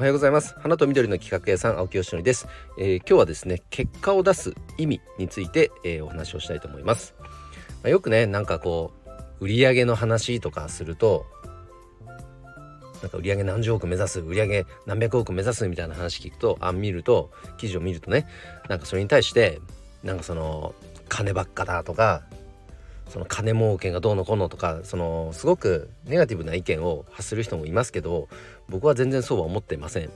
おはようございます。花と緑の企画屋さん青木よしのりです、えー、今日はですね結果を出す意味について、えー、お話をしたいと思います、まあ、よくねなんかこう売上の話とかするとなんか売上何十億目指す売上何百億目指すみたいな話聞くとあ見ると記事を見るとねなんかそれに対してなんかその金ばっかだとかその金儲けがどうのこうのとかそのすごくネガティブな意見を発する人もいますけど僕は全然そうは思っていません。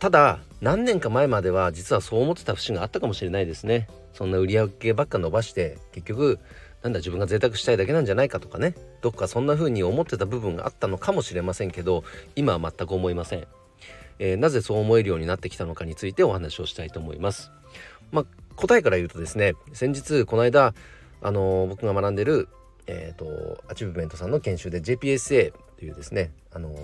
ただ何年か前までは実はそう思ってた節があったかもしれないですね。そんな売り上げばっか伸ばして結局なんだ自分が贅沢したいだけなんじゃないかとかね。どっかそんな風に思ってた部分があったのかもしれませんけど今は全く思いません、えー、なぜそう思えるようになってきたのかについてお話をしたいと思います。まあ答えから言うとですね先日この間あの僕が学んでるえーと、アチブメントさんの研修で JPSA というですねあの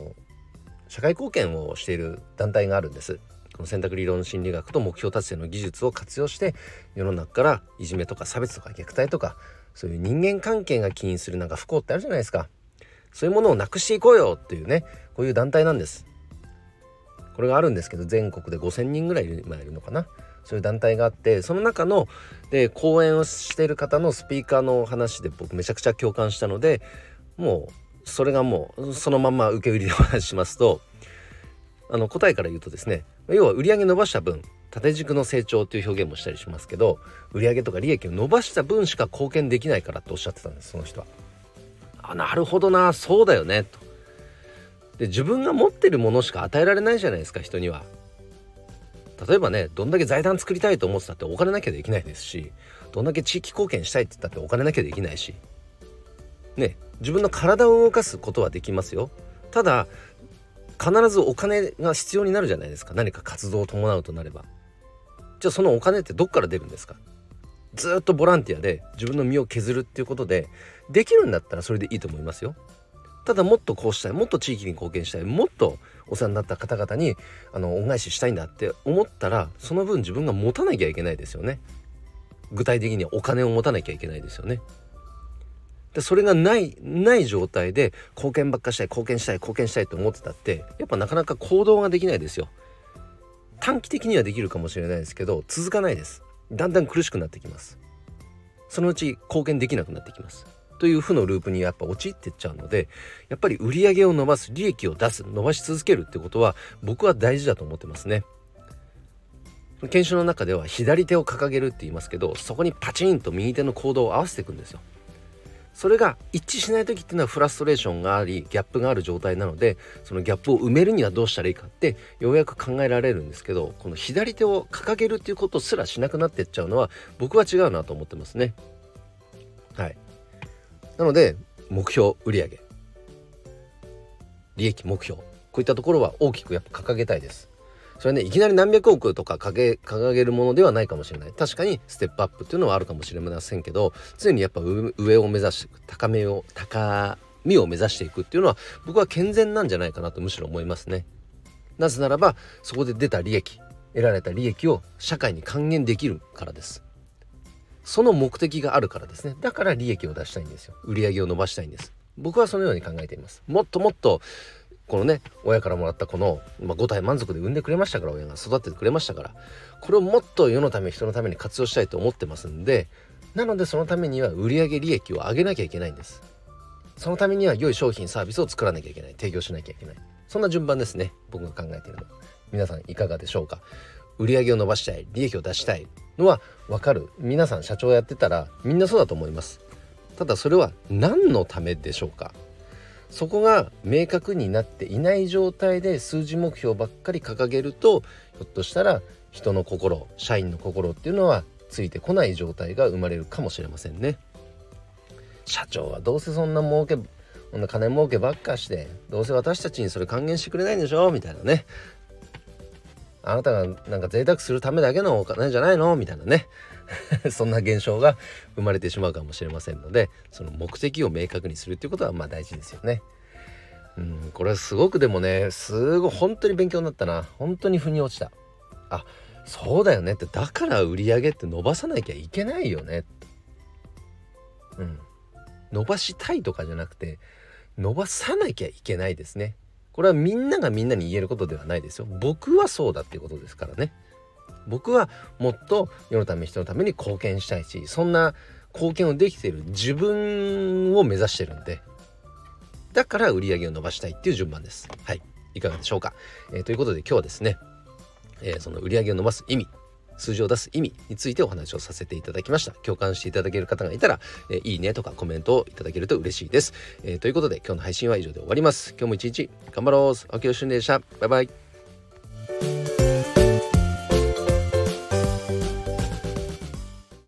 社会貢献をしている団体があるんです。この選択理論心理学と目標達成の技術を活用して世の中からいじめとか差別とか虐待とかそういう人間関係が起因するなんか不幸ってあるじゃないですか。そういうものをなくしていこうよっていうねこういう団体なんです。これがあるんですけど全国で5,000人ぐらいいる,、まあ、いるのかな。そういう団体があってその中ので講演をしている方のスピーカーの話で僕めちゃくちゃ共感したのでもうそれがもうそのまま受け売りでお話しますとあの答えから言うとですね要は売上伸ばした分縦軸の成長という表現もしたりしますけど売上とか利益を伸ばした分しか貢献できないからっておっしゃってたんですその人は。あなるほどなそうだよねと。で自分が持ってるものしか与えられないじゃないですか人には。例えばねどんだけ財団作りたいと思ってたってお金なきゃできないですしどんだけ地域貢献したいって言ったってお金なきゃできないしね自分の体を動かすことはできますよ。ただ必ずお金が必要になるじゃないですか。何か活動を伴うとなれば。じゃあそのお金ってどっから出るんですか？ずっとボランティアで自分の身を削るっていうことでできるんだったらそれでいいと思いますよ。ただもっとこうしたいもっと地域に貢献したいもっとお世話になった方々にあの恩返ししたいんだって思ったらその分自分が持たなきゃいけないですよね。具体的にお金を持たなきゃいけないですよね。でそれがないない状態で貢献ばっかしたい貢献したい貢献したいと思ってたってやっぱなかなか行動ができないですよ。短期的にはできるかもしれないですけど続かないです。だんだん苦しくなってきます。そのうち貢献できなくなってきます。という負のループにやっぱ陥ってっちゃうのでやっぱり売り上げを伸ばす利益を出す伸ばし続けるってことは僕は大事だと思ってますね。研修の中では左手を掲げるって言いますけどそこにパチンと右手の行動を合わせていくんですよ。それが一致しない時っていうのはフラストレーションがありギャップがある状態なのでそのギャップを埋めるにはどうしたらいいかってようやく考えられるんですけどこの左手を掲げるっていうことすらしなくなってっちゃうのは僕は違うなと思ってますね。はい。なので目標売上。利益目標。こういったところは大きくやっぱ掲げたいです。それねいきなり何百億とか掲げるものではないかもしれない。確かにステップアップっていうのはあるかもしれませんけど常にやっぱ上を目指していく高めを高みを目指していくっていうのは僕は健全なんじゃないかなとむしろ思いますね。なぜならばそこで出た利益得られた利益を社会に還元できるからです。その目的があるからですね。だから利益を出したいんですよ。売り上げを伸ばしたいんです。僕はそのように考えています。もっともっとこのね親からもらったこの、まあ、5体満足で産んでくれましたから親が育ててくれましたからこれをもっと世のため人のために活用したいと思ってますんでなのでそのためには売上利益を上げなきゃいけないんです。そのためには良い商品サービスを作らなきゃいけない。提供しなきゃいけない。そんな順番ですね。僕が考えているの皆さんいかがでしょうか？売り上げを伸ばしたい利益を出したいのは分かる。皆さん社長やってたらみんなそうだと思います。ただそれは何のためでしょうか？そこが明確になっていない状態で数字目標ばっかり掲げるとひょっとしたら人の心社員の心っていうのはついてこない状態が生まれるかもしれませんね。社長はどうせそんな儲けこんな金儲けばっかしてどうせ私たちにそれ還元してくれないんでしょ？みたいなね。あなたがなんか贅沢するためだけのお金じゃないの？みたいなね。そんな現象が生まれてしまうかもしれませんのでその目的を明確にするっていうことはまあ大事ですよね。うん、これはすごくでもねすごい本当に勉強になったな。本当に腑に落ちた。あそうだよねって。だから売り上げって伸ばさなきゃいけないよね。うん。伸ばしたいとかじゃなくて伸ばさなきゃいけないですね。これはみんながみんなに言えることではないですよ。僕はそうだっていうことですからね。僕はもっと世のため人のために貢献したいしそんな貢献をできている自分を目指してるんでだから売り上げを伸ばしたいっていう順番です。はい。いかがでしょうか、えー、ということで今日はですね、えー、その売り上げを伸ばす意味数字を出す意味についてお話をさせていただきました。共感していただける方がいたら、えー、いいねとかコメントをいただけると嬉しいです、えー、ということで今日の配信は以上で終わります。今日も一日頑張ろう。秋吉俊でした。バイバイ。